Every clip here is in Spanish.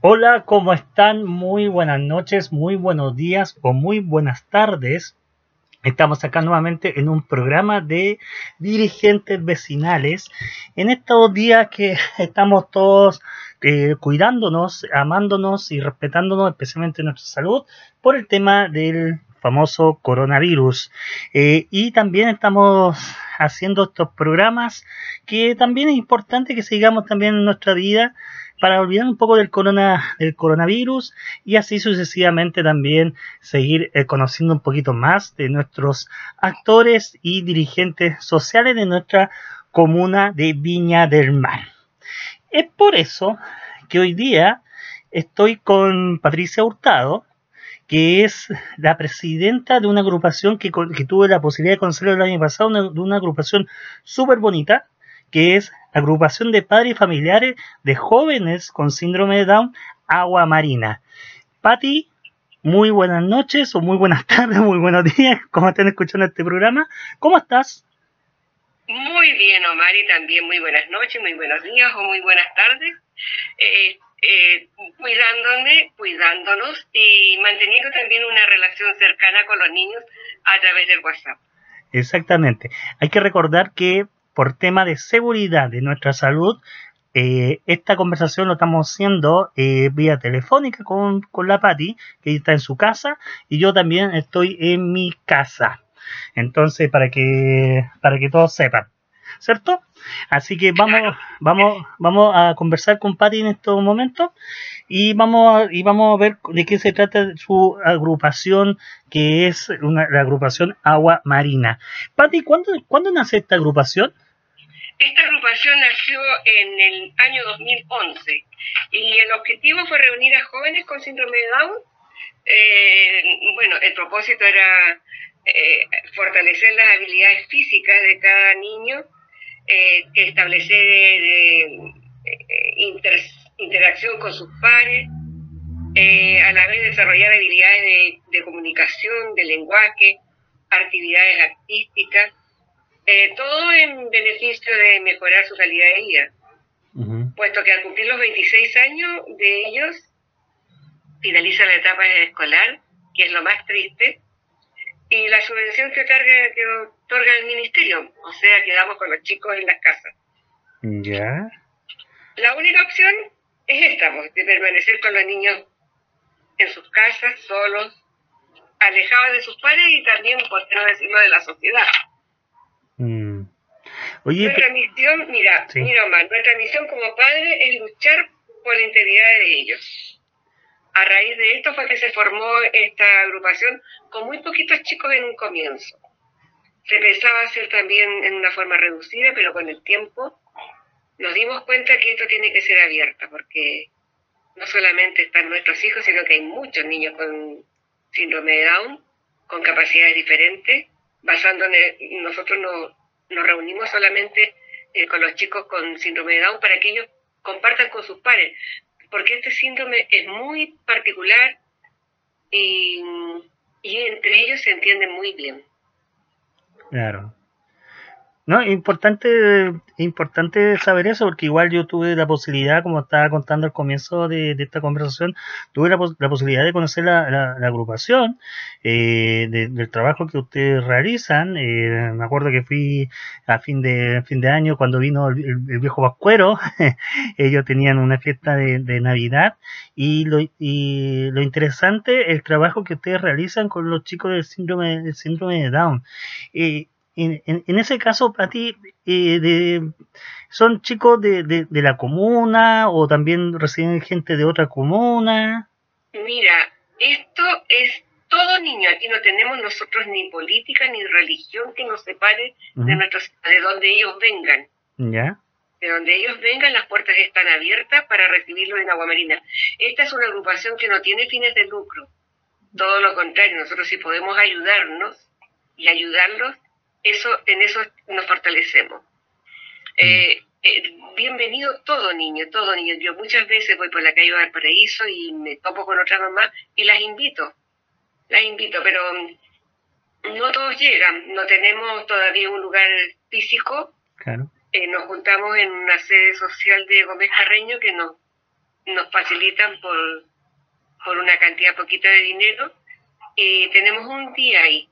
Hola, ¿cómo están? Muy buenas noches, muy buenos días o muy buenas tardes. Estamos acá nuevamente en un programa de dirigentes vecinales. En estos días que estamos todos eh, cuidándonos, amándonos y respetándonos, especialmente nuestra salud, por el tema del famoso coronavirus. Eh, y también estamos haciendo estos programas que también es importante que sigamos también en nuestra vida para olvidar un poco del, corona, del coronavirus y así sucesivamente también seguir eh, conociendo un poquito más de nuestros actores y dirigentes sociales de nuestra comuna de Viña del Mar. Es por eso que hoy día estoy con Patricia Hurtado, que es la presidenta de una agrupación que, tuve la posibilidad de conocer el año pasado, de una agrupación súper bonita, que es Agrupación de Padres y Familiares de Jóvenes con Síndrome de Down, Agua Marina. Patti, muy buenas noches o muy buenas tardes, muy buenos días, como están escuchando este programa. ¿Cómo estás? Muy bien, Omar, y también muy buenas noches, muy buenos días o muy buenas tardes. Eh, eh, cuidándome, cuidándonos y manteniendo también una relación cercana con los niños a través del WhatsApp. Exactamente. Hay que recordar que por tema de seguridad de nuestra salud, eh, esta conversación lo estamos haciendo eh, vía telefónica con, con la Patti, que está en su casa, y yo también estoy en mi casa. Entonces, para que, para que todos sepan, ¿cierto? Así que vamos, vamos, vamos a conversar con Patti en estos momentos y vamos a, y vamos a ver de qué se trata su agrupación, que es una, la agrupación Agua Marina. Patti, ¿cuándo, ¿cuándo nace esta agrupación? Esta agrupación nació en el año 2011 y el objetivo fue reunir a jóvenes con síndrome de Down. Eh, bueno, el propósito era eh, fortalecer las habilidades físicas de cada niño, eh, establecer interacción con sus pares, a la vez desarrollar habilidades de comunicación, de lenguaje, actividades artísticas eh, todo en beneficio de mejorar su calidad de vida, puesto que al cumplir los 26 años de ellos, finaliza la etapa escolar, que es lo más triste, y la subvención que otorga, que otorga el ministerio, o sea, quedamos con los chicos en las casas. Ya. La única opción es esta, pues, de permanecer con los niños en sus casas, solos, alejados de sus padres y también, por qué no decirlo, de la sociedad. Mm. nuestra misión, mira, mira Omar, nuestra misión como padre es luchar por la integridad de ellos. A raíz de esto fue que se formó esta agrupación con muy poquitos chicos en un comienzo. Se pensaba hacer también en una forma reducida, pero con el tiempo nos dimos cuenta que esto tiene que ser abierto, porque no solamente están nuestros hijos, sino que hay muchos niños con síndrome de Down, con capacidades diferentes, basándonos, nosotros no, nos reunimos solamente eh, con los chicos con síndrome de Down para que ellos compartan con sus pares, porque este síndrome es muy particular y, y entre ellos se entienden muy bien. Claro. No, importante, importante saber eso, porque igual yo tuve la posibilidad, como estaba contando al comienzo de, esta conversación, tuve la, posibilidad de conocer la, agrupación, eh, del trabajo que ustedes realizan. Eh, me acuerdo que fui a fin de fin de año cuando vino el, viejo Pascuero, ellos tenían una fiesta de, Navidad y lo, y lo interesante el trabajo que ustedes realizan con los chicos del síndrome, del síndrome de Down. Eh, en, ese caso, para ti, eh, ¿son chicos de, de, la comuna o también residen gente de otra comuna? Mira, esto es todo niño. Aquí no tenemos nosotros ni política ni religión que nos separe de, nuestros, de donde ellos vengan. ¿Ya? De donde ellos vengan, las puertas están abiertas para recibirlos en Agua Marina. Esta es una agrupación que no tiene fines de lucro. Todo lo contrario, nosotros si podemos ayudarnos y ayudarlos, eso, en eso nos fortalecemos. Eh, eh, bienvenido todo niño, todo niño. Yo muchas veces voy por la calle del Paraíso y me topo con otra mamá y las invito, las invito, pero no todos llegan, no tenemos todavía un lugar físico. Claro. Eh, nos juntamos en una sede social de Gómez Carreño que nos, nos facilitan por, por una cantidad poquita de dinero y tenemos un día ahí.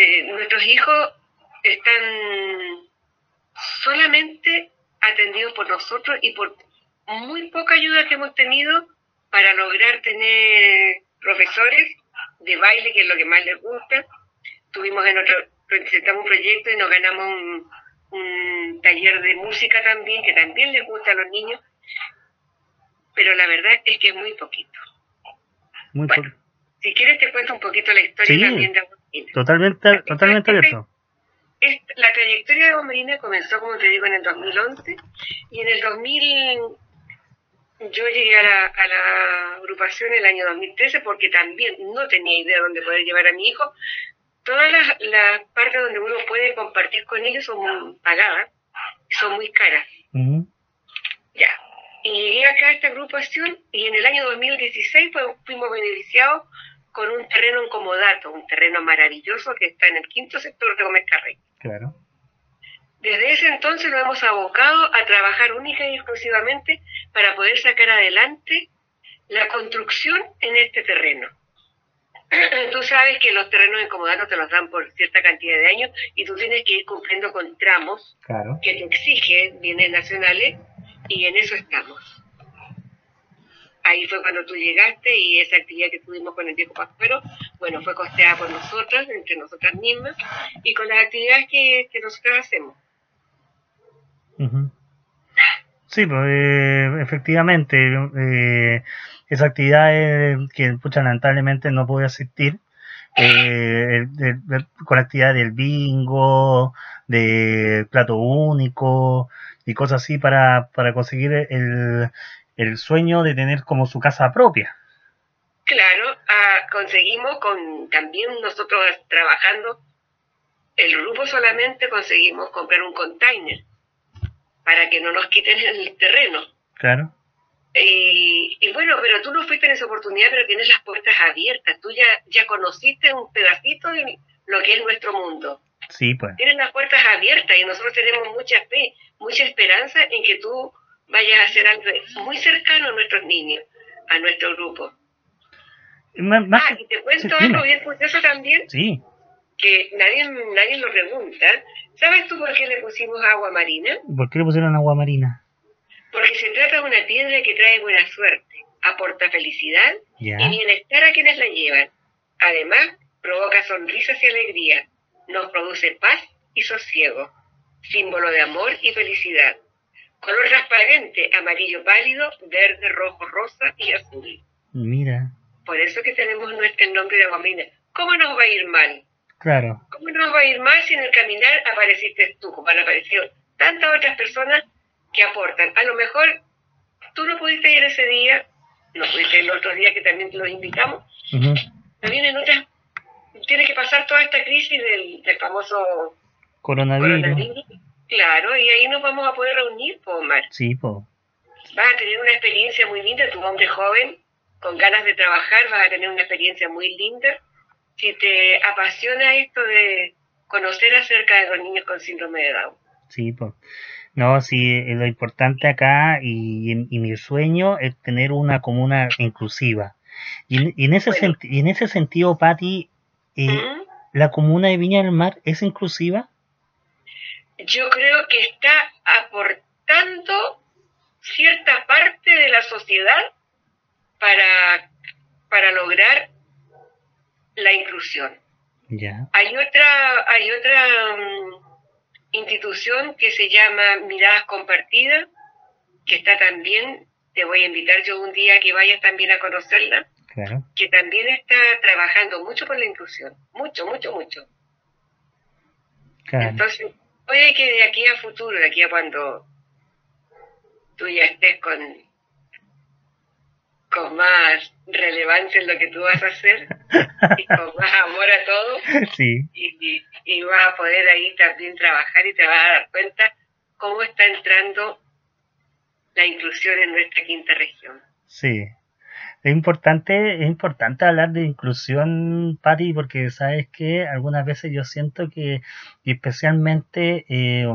Eh, nuestros hijos están solamente atendidos por nosotros y por muy poca ayuda que hemos tenido para lograr tener profesores de baile, que es lo que más les gusta. Tuvimos en otro, presentamos un proyecto y nos ganamos un, taller de música también, que también les gusta a los niños, pero la verdad es que es muy poquito. Muy bueno, si quieres te cuento un poquito la historia también de Totalmente, totalmente abierto. la trayectoria de Agua comenzó, como te digo, en el 2011 y en el 2000 yo llegué a la, a la agrupación en el año 2013 porque también no tenía idea de dónde poder llevar a mi hijo. Todas las, partes donde uno puede compartir con ellos son pagadas y son muy caras. Ya. Y llegué acá a esta agrupación y en el año 2016 fuimos beneficiados con un terreno en Comodato, un terreno maravilloso que está en el quinto sector de Gómez Carrey. Claro. Desde ese entonces nos hemos abocado a trabajar única y exclusivamente para poder sacar adelante la construcción en este terreno. Tú sabes que los terrenos incomodados te los dan por cierta cantidad de años y tú tienes que ir cumpliendo con tramos que te exigen bienes nacionales y en eso estamos. Ahí fue cuando tú llegaste y esa actividad que tuvimos con el viejo Pascuero, bueno, fue costeada por nosotras, entre nosotras mismas, y con las actividades que, que nosotros hacemos. Sí, pues, eh, efectivamente, eh, esa actividad que pucha, lamentablemente no pude asistir, eh, con la actividad del bingo, de plato único y cosas así para, para conseguir el, el sueño de tener como su casa propia. Claro, ah, conseguimos con también nosotros trabajando, el grupo solamente conseguimos comprar un container para que no nos quiten el terreno. Claro. Y, bueno, pero tú no fuiste en esa oportunidad, pero tienes las puertas abiertas. Tú ya, ya conociste un pedacito de lo que es nuestro mundo. Sí, pues. Tienes las puertas abiertas y nosotros tenemos mucha fe, mucha esperanza en que tú vayas a hacer algo muy cercano a nuestros niños, a nuestro grupo. ah, y te cuento algo bien curioso también. Sí. Que nadie, nadie lo pregunta. ¿Sabes tú por qué le pusimos agua marina? ¿Por qué le pusieron agua marina? Porque se trata de una piedra que trae buena suerte, aporta felicidad y bienestar a quienes la llevan. Además, provoca sonrisas y alegría, nos produce paz y sosiego, símbolo de amor y felicidad. Color transparente, amarillo pálido, verde, rojo, rosa y azul. Mira. Por eso que tenemos nuestro nombre de agua marina. ¿Cómo nos va a ir mal? Claro. ¿Cómo nos va a ir mal si en el caminar apareciste tú, como han aparecido tantas otras personas que aportan? A lo mejor tú no pudiste ir ese día, no pudiste ir el otro día que también te los invitamos, pero vienen otras, tiene que pasar toda esta crisis del, famoso coronavirus. Claro, y ahí nos vamos a poder reunir, po, Omar. Sí, po. Vas a tener una experiencia muy linda, tu hombre joven, con ganas de trabajar, vas a tener una experiencia muy linda si te apasiona esto de conocer acerca de los niños con síndrome de Down. Sí, pues. No, sí, lo importante acá y, mi sueño es tener una comuna inclusiva. Y, en, ese en ese sentido, Patti, eh, ¿la comuna de Viña del Mar es inclusiva? Yo creo que está aportando cierta parte de la sociedad para, para lograr la inclusión. Hay otra, hay otra mm, institución que se llama Miradas Compartidas, que está también, te voy a invitar yo un día que vayas también a conocerla, que también está trabajando mucho por la inclusión, mucho, mucho, mucho. Entonces, puede que de aquí a futuro, de aquí a cuando tú ya estés con con más relevancia en lo que tú vas a hacer y con más amor a todo. Y, y, vas a poder ahí también trabajar y te vas a dar cuenta cómo está entrando la inclusión en nuestra quinta región. Sí. Es importante, es importante hablar de inclusión, Patti, porque sabes que algunas veces yo siento que, especialmente eh,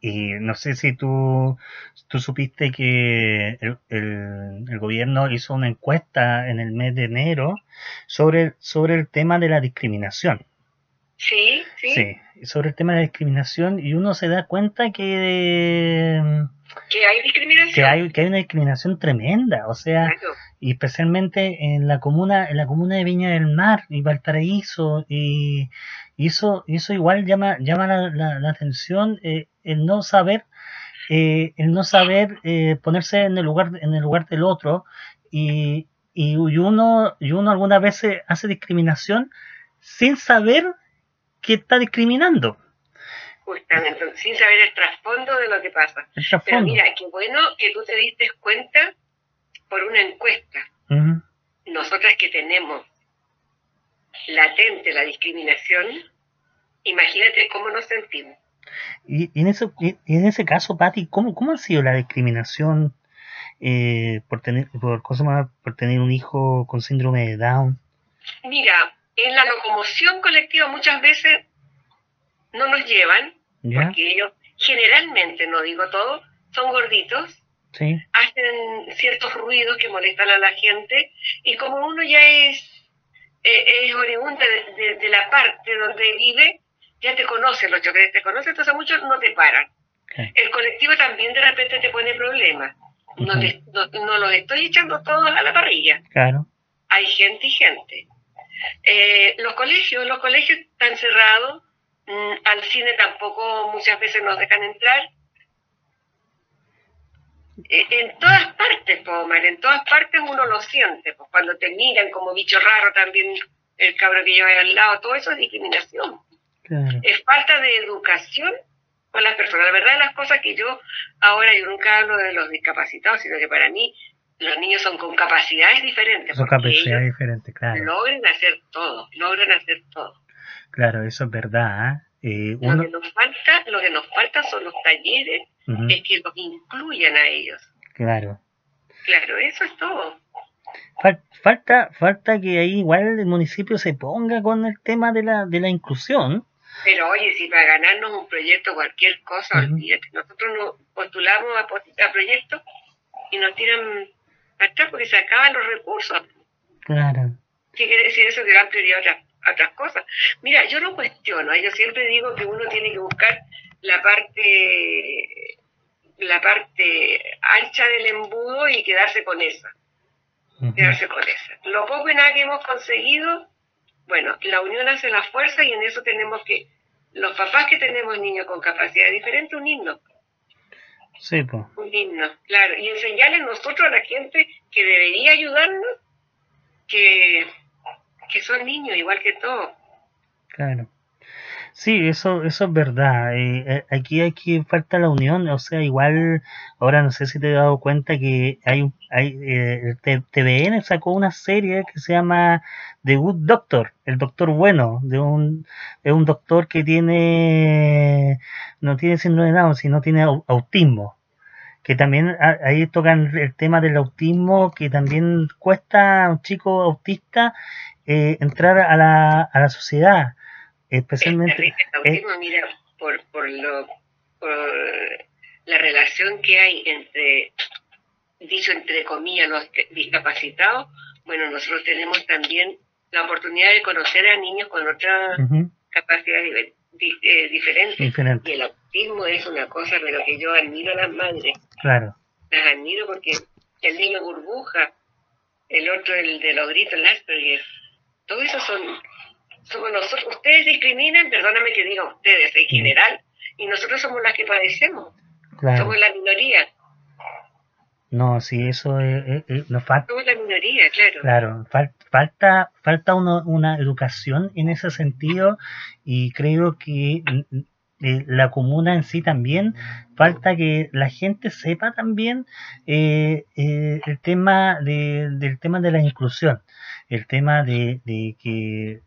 y no sé si tú, tú supiste que el, el, gobierno hizo una encuesta en el mes de enero sobre, sobre el tema de la discriminación. Sí, sí. Sí, sobre el tema de la discriminación y uno se da cuenta que... que hay discriminación. Que hay, que hay una discriminación tremenda, o sea, y especialmente en la comuna en la comuna de Viña del Mar y Valparaíso y, eso eso igual llama llama la, la, atención eh, el no saber eh, el no saber eh, ponerse en el lugar en el lugar del otro y, y uno y uno algunas veces hace discriminación sin saber que está discriminando. Justamente, sin saber el trasfondo de lo que pasa. Pero mira, qué bueno que tú te diste cuenta por una encuesta. Nosotras que tenemos latente la discriminación, imagínate cómo nos sentimos. Y, en, eso, en ese caso, Patti, ¿cómo, ¿cómo ha sido la discriminación eh, por tener por, por tener un hijo con síndrome de Down? Mira, en la locomoción colectiva muchas veces no nos llevan, porque ellos generalmente, no digo todo, son gorditos, hacen ciertos ruidos que molestan a la gente, y como uno ya es, eh, es oriunda de, la parte donde vive, ya te conoce, los choques te conocen, entonces muchos no te paran. El colectivo también de repente te pone problemas. no, no, los estoy echando todos a la parrilla. Claro. Hay gente y gente. Eh, los colegios, los colegios están cerrados, mm, al cine tampoco muchas veces nos dejan entrar. Eh, en todas partes, Pomar, en todas partes uno lo siente, pues cuando te miran como bicho raro también el cabro que lleva al lado, todo eso es discriminación. Es falta de educación con las personas. La verdad, las cosas que yo ahora yo nunca hablo de los discapacitados, sino que para mí los niños son con capacidades diferentes. Son capacidades diferentes, claro. Logran hacer todo, logran hacer todo. Claro, eso es verdad. ¿eh? lo, que nos falta, lo que nos falta son los talleres, es que los incluyan a ellos. Claro. Claro, eso es todo. Falta, falta que ahí igual el municipio se ponga con el tema de la, de la inclusión. Pero oye, si para ganarnos un proyecto, cualquier cosa, olvídate. Nosotros nos postulamos a, a proyectos y nos tiran porque se acaban los recursos. Claro. ¿Qué quiere decir eso? Que dan prioridad a otras, otras cosas. Mira, yo no cuestiono, ¿eh? yo siempre digo que uno tiene que buscar la parte la parte ancha del embudo y quedarse con esa. Quedarse con esa. Lo poco y nada que hemos conseguido, bueno, la unión hace la fuerza y en eso tenemos que, los papás que tenemos niños con capacidad diferente, unirnos. Sí, pues. Un himno, claro. Y enseñarle nosotros a la gente que debería ayudarnos que, que son niños igual que todos. Claro. Sí, eso, eso es verdad. Eh, eh, aquí aquí falta la unión, o sea, igual, ahora no sé si te he dado cuenta que hay, hay eh, TVN sacó una serie que se llama The Good Doctor, el doctor bueno, de un, de un doctor que tiene, no tiene síndrome de Down, sino tiene autismo. Que también ahí tocan el tema del autismo, que también cuesta a un chico autista entrar a la, a la sociedad especialmente el autismo, mira por, por lo por la relación que hay entre dicho entre comillas los discapacitados bueno nosotros tenemos también la oportunidad de conocer a niños con otras capacidades eh, diferentes y el autismo es una cosa de lo que yo admiro a las madres. Claro. Las admiro porque el niño burbuja el otro el de los gritos el Asperger todo eso son somos nosotros, ustedes discriminan, perdóname que diga ustedes en general, y nosotros somos las que padecemos. Somos la minoría. No, sí, eso es, nos falta. Somos la minoría, claro. Claro, falta, falta uno, una educación en ese sentido y creo que mm, eh, la comuna en sí también falta que la gente sepa también eh, eh, el tema de, del tema de la inclusión, el tema de, de que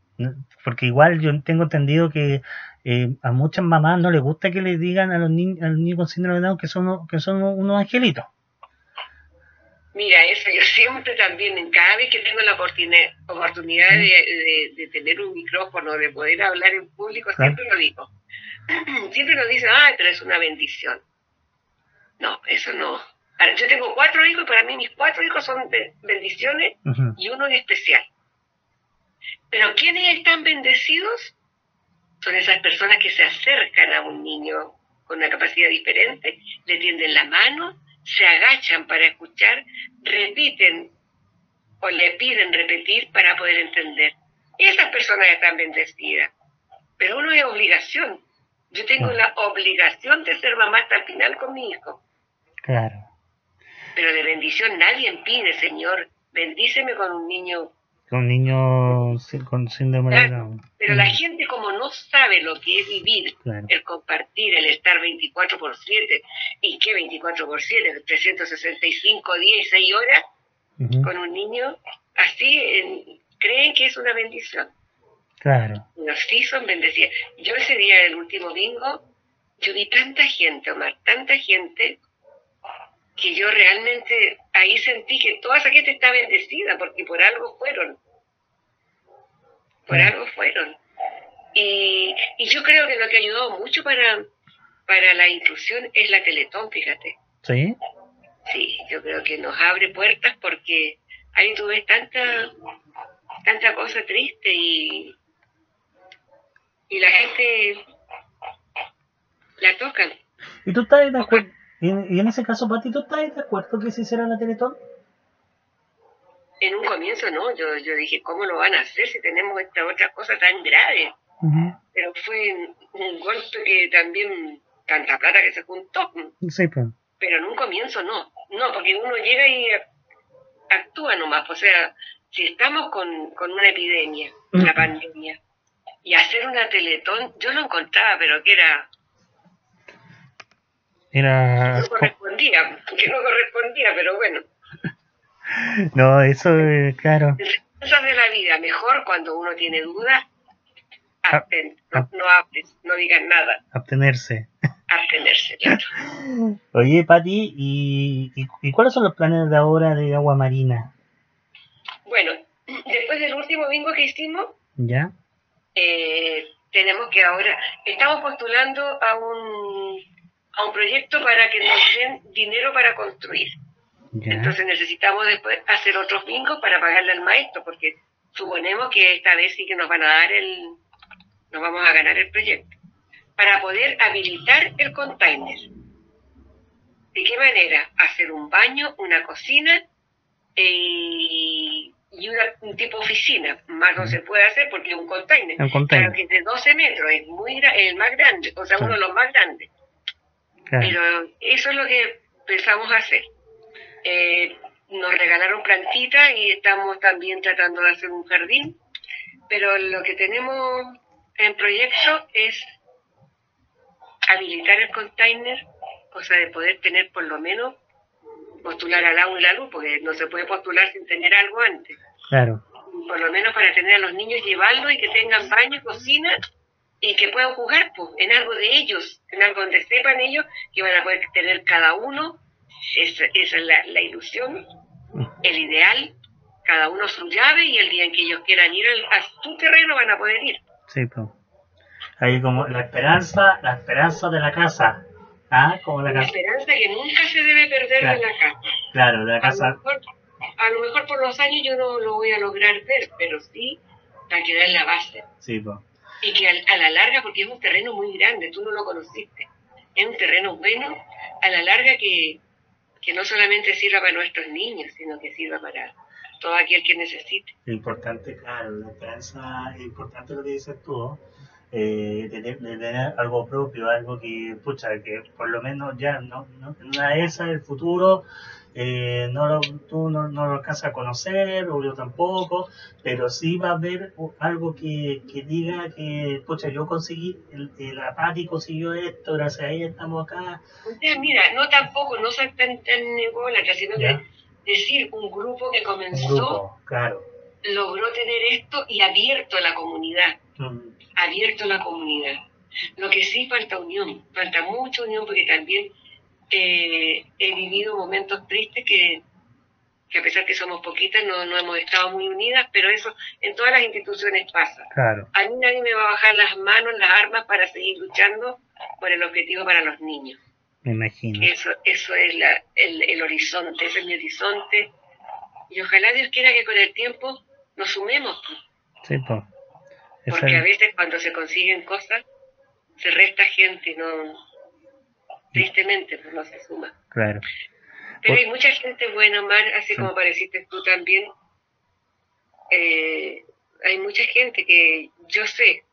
porque igual yo tengo entendido que eh, a muchas mamás no les gusta que les digan a los niños, a los niños con síndrome de Down que son, que son unos angelitos. Mira, eso yo siempre también, en cada vez que tengo la oportunidad, oportunidad de, tener un micrófono, de poder hablar en público, siempre lo digo. Siempre nos dicen, ay, pero es una bendición. No, eso no. yo tengo cuatro hijos y para mí mis cuatro hijos son bendiciones y uno es especial. Pero ¿quiénes están bendecidos? Son esas personas que se acercan a un niño con una capacidad diferente, le tienden la mano, se agachan para escuchar, repiten o le piden repetir para poder entender. Esas personas están bendecidas. Pero uno es obligación. Yo tengo la obligación de ser mamá hasta el final con mi hijo. Claro. Pero de bendición nadie pide, Señor, bendíceme con un niño. Con un niño con síndrome de Down. Pero la mm. gente como no sabe lo que es vivir, el compartir, el estar 24 por 7, ¿y qué 24 por 7? 365 días y 6 horas con un niño, así creen que es una bendición. Claro. Los sí son bendecidos. Yo ese día del último bingo, yo vi tanta gente, Omar, tanta gente, que yo realmente ahí sentí que toda esa gente está bendecida, porque por algo fueron. Por algo fueron. Y, y yo creo que lo que ayudó mucho para, para la inclusión es la Teletón, fíjate. Sí. Sí, yo creo que nos abre puertas porque ahí tú ves tanta, tanta cosa triste y, y la gente la tocan. ¿Y tú estás de acuerdo? Y en ese caso, Pati, ¿tú estás de acuerdo que se hiciera la Teletón? En un comienzo no, yo, yo dije, ¿cómo lo van a hacer si tenemos esta otra cosa tan grave? Pero fue un golpe que también, tanta plata que se juntó. Sí, pues. Pero en un comienzo no, no, porque uno llega y actúa nomás, o sea, si estamos con, con una epidemia, una pandemia, y hacer una teletón, yo lo encontraba, pero que era... Era... No correspondía, que no correspondía, pero bueno. No, eso es claro. Cosas de la vida, mejor cuando uno tiene dudas, no, hables, no digas nada. Abstenerse. Abstenerse, claro. Oye, Pati, ¿y, y, cuáles son los planes de ahora de agua marina? Bueno, después del último bingo que hicimos, ¿ya? Eh, tenemos que ahora, estamos postulando a un, a un proyecto para que nos den dinero para construir. Entonces necesitamos después hacer otros bingos para pagarle al maestro, porque suponemos que esta vez sí que nos van a dar el, nos vamos a ganar el proyecto, para poder habilitar el container. ¿De qué manera? Hacer un baño, una cocina y y un tipo oficina, más no se puede hacer porque es un container. Claro que es de 12 metros, es muy el más grande, o sea, uno de los más grandes. Pero eso es lo que pensamos hacer. Eh, nos regalaron plantitas y estamos también tratando de hacer un jardín, pero lo que tenemos en proyecto es habilitar el container, cosa de poder tener por lo menos postular al y la luz, porque no se puede postular sin tener algo antes. Claro. Por lo menos para tener a los niños llevarlos y que tengan baño, cocina y que puedan jugar pues, en algo de ellos, en algo donde sepan ellos que van a poder tener cada uno, esa, esa es la, ilusión, el ideal, cada uno su llave y el día en que ellos quieran ir a su terreno van a poder ir. Sí, pues. Ahí como la esperanza, la esperanza de la casa. ¿Ah? Como la, la esperanza que nunca se debe perder de la casa. Claro, de la casa a lo mejor por los años yo no lo voy a lograr ver, pero sí va a quedar la base. Sí, pues. Y que a, la larga, porque es un terreno muy grande, tú no lo conociste, es un terreno bueno, a la larga que, que no solamente sirva para nuestros niños, sino que sirva para todo aquel que necesite. Importante, claro, la esperanza, es importante lo que dices tú, eh, de, tener algo propio, algo que, pucha, que por lo menos ya no, no una de el futuro, eh, no lo, tú no, no, lo alcanzas a conocer, o yo tampoco, pero sí va a haber algo que, que diga que, pucha, yo conseguí, el, el Apati consiguió esto, gracias a ella estamos acá. mira, no tampoco, no soy tan, tan ególatra, sino que decir un grupo que comenzó, claro. logró tener esto y abierto a la comunidad, mm. abierto a la comunidad. Lo que sí falta unión, falta mucha unión porque también eh, he vivido momentos tristes que, que a pesar que somos poquitas no, no hemos estado muy unidas, pero eso en todas las instituciones pasa. Claro. A mí nadie me va a bajar las manos, las armas para seguir luchando por el objetivo para los niños. Me imagino. Eso, eso es la, el, el horizonte, ese es mi horizonte. Y ojalá Dios quiera que con el tiempo nos sumemos. Sí, pues. Porque a veces cuando se consiguen cosas, se resta gente no, tristemente, pues no se suma. Claro. Pero hay mucha gente buena, Mar, así como pareciste tú también. Eh, hay mucha gente que yo sé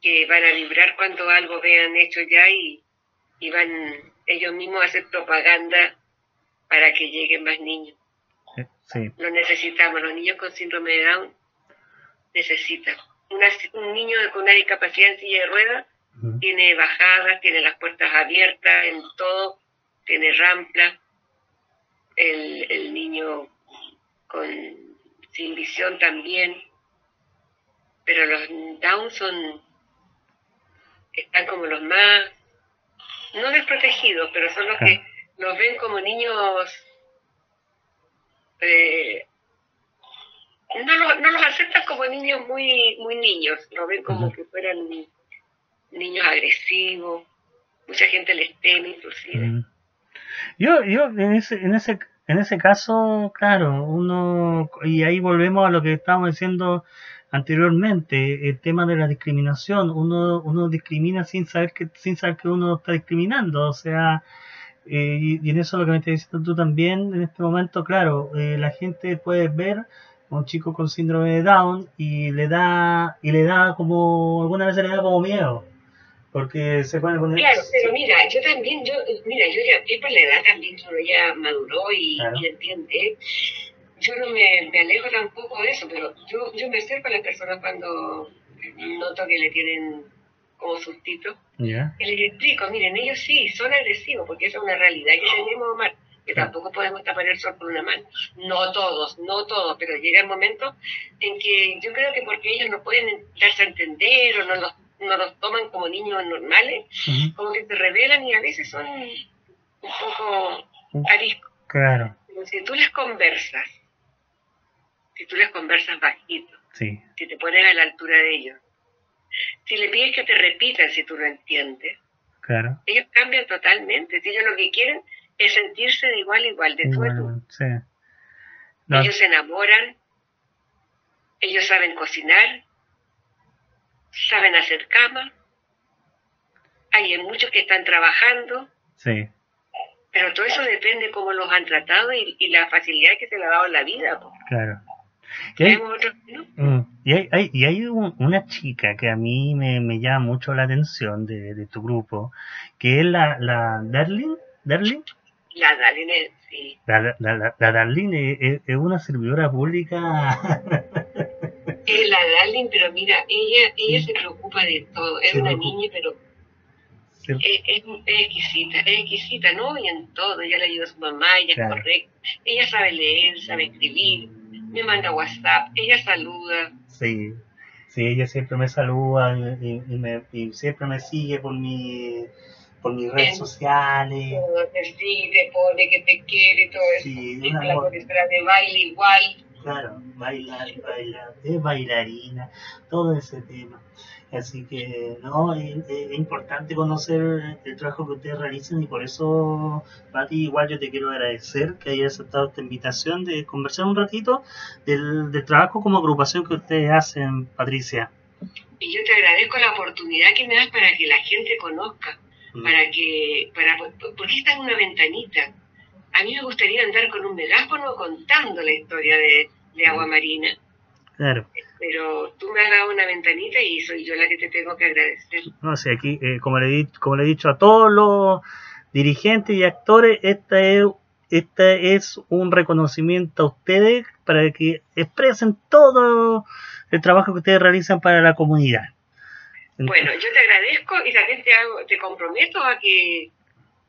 que van a vibrar cuando algo vean hecho ya y, y van ellos mismos a hacer propaganda para que lleguen más niños. Sí. Lo necesitamos, los niños con síndrome de Down necesitan. un niño con una discapacidad en silla de ruedas tiene bajadas, tiene las puertas abiertas en todo, tiene rampla. El, el niño con sin visión también. Pero los Down son, están como los más, no desprotegidos, pero son los que los ven como niños eh, no, los, no los aceptan como niños muy muy niños, lo ven como que fueran niños agresivos, mucha gente les teme inclusive. Yo, yo en ese, en ese, en ese caso, claro, uno, y ahí volvemos a lo que estábamos diciendo anteriormente, el tema de la discriminación, uno, uno discrimina sin saber que, sin saber que uno está discriminando, o sea, eh, y, en eso lo que me estás diciendo tú también, en este momento, claro, eh, la gente puede ver a un chico con síndrome de Down y le da, y le da como, alguna vez le da como miedo porque se pone con Claro, pero mira, yo también, yo, mira, yo ya, es por la edad también, uno ya maduró y, entiende. Yo no me, me, alejo tampoco de eso, pero yo, yo me acerco a las personas cuando noto que le tienen como sustito. Yeah. Y les explico, miren, ellos sí, son agresivos, porque esa es una realidad que tenemos, Omar, que tampoco podemos tapar el sol con una mano. No todos, no todos, pero llega el momento en que yo creo que porque ellos no pueden darse a entender o no los no los toman como niños normales, como que se revelan y a veces son un poco ariscos. Claro. Pero si tú les conversas, si tú les conversas bajito, sí. si te pones a la altura de ellos, si le pides que te repitan si tú lo entiendes, claro. ellos cambian totalmente. Si ellos lo que quieren es sentirse de igual a igual, de tú a tú. Sí. Ellos se enamoran, ellos saben cocinar, saben hacer cama, hay muchos que están trabajando. Sí. Pero todo eso depende de cómo los han tratado y, la facilidad que se le ha dado en la vida. Claro. Y hay, mm, y hay, y hay una chica que a mí me, me llama mucho la atención de, de, tu grupo, que es la, la Darling. ¿Darling? La Darling, sí. La, la, la, Darling es, es, una servidora pública es la Darling, pero mira, ella ella se preocupa de todo. Es una niña, pero es, es, exquisita, es exquisita, ¿no? Y en todo, ella le ayuda a su mamá, ella es correcta, ella sabe leer, sabe escribir, me manda WhatsApp, ella saluda. Sí, sí, ella siempre me saluda y, me, y siempre me sigue por mi por mis redes sociales. Te sigue, te pone que te quiere y todo eso. Sí, la profesora de baile igual claro, bailar, bailar, es bailarina, todo ese tema. Así que, no, es, importante conocer el trabajo que ustedes realizan y por eso, Pati, igual yo te quiero agradecer que hayas aceptado esta invitación de conversar un ratito del, trabajo como agrupación que ustedes hacen, Patricia. Y yo te agradezco la oportunidad que me das para que la gente conozca, mm. para que, para, porque está en una ventanita a mí me gustaría andar con un megáfono contando la historia de, Agua Marina. Claro. Pero tú me has dado una ventanita y soy yo la que te tengo que agradecer. No sé, aquí, eh, como, le, como le he dicho a todos los dirigentes y actores, esta es, esta es un reconocimiento a ustedes para que expresen todo el trabajo que ustedes realizan para la comunidad. Bueno, yo te agradezco y también te, hago, te comprometo a que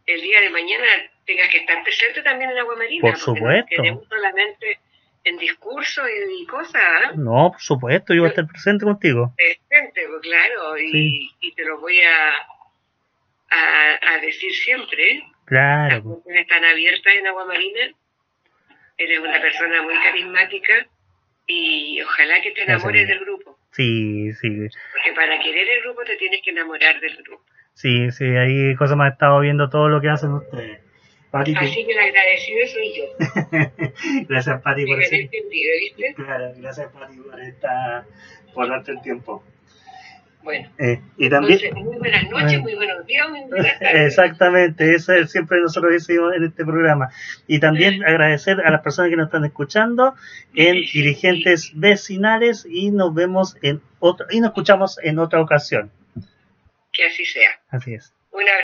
el día de mañana tengas que estar presente también en Agua Marina. Por supuesto. No solamente en discurso y, cosas. ¿ah? No, por supuesto, yo voy a estar presente contigo. Presente, pues claro, y, y te lo voy a, a, decir siempre. Claro. Las están abiertas en Agua Marina. Eres una persona muy carismática y ojalá que te enamores del grupo. Sí, sí. Porque para querer el grupo te tienes que enamorar del grupo. Sí, sí, ahí cosa me ha estado viendo todo lo que hacen ustedes. Así que la agradecida soy yo. gracias, Pati, por ese... ¿viste? Claro, gracias, Pati, por, esta... por darte el tiempo. Bueno, eh, y también, muy buenas noches, muy buenos días, muy buenas tardes. Exactamente, eso es siempre nosotros decimos en este programa. Y también agradecer a las personas que nos están escuchando en dirigentes vecinales y nos vemos en otro, y nos escuchamos en otra ocasión. Que así sea. Así es.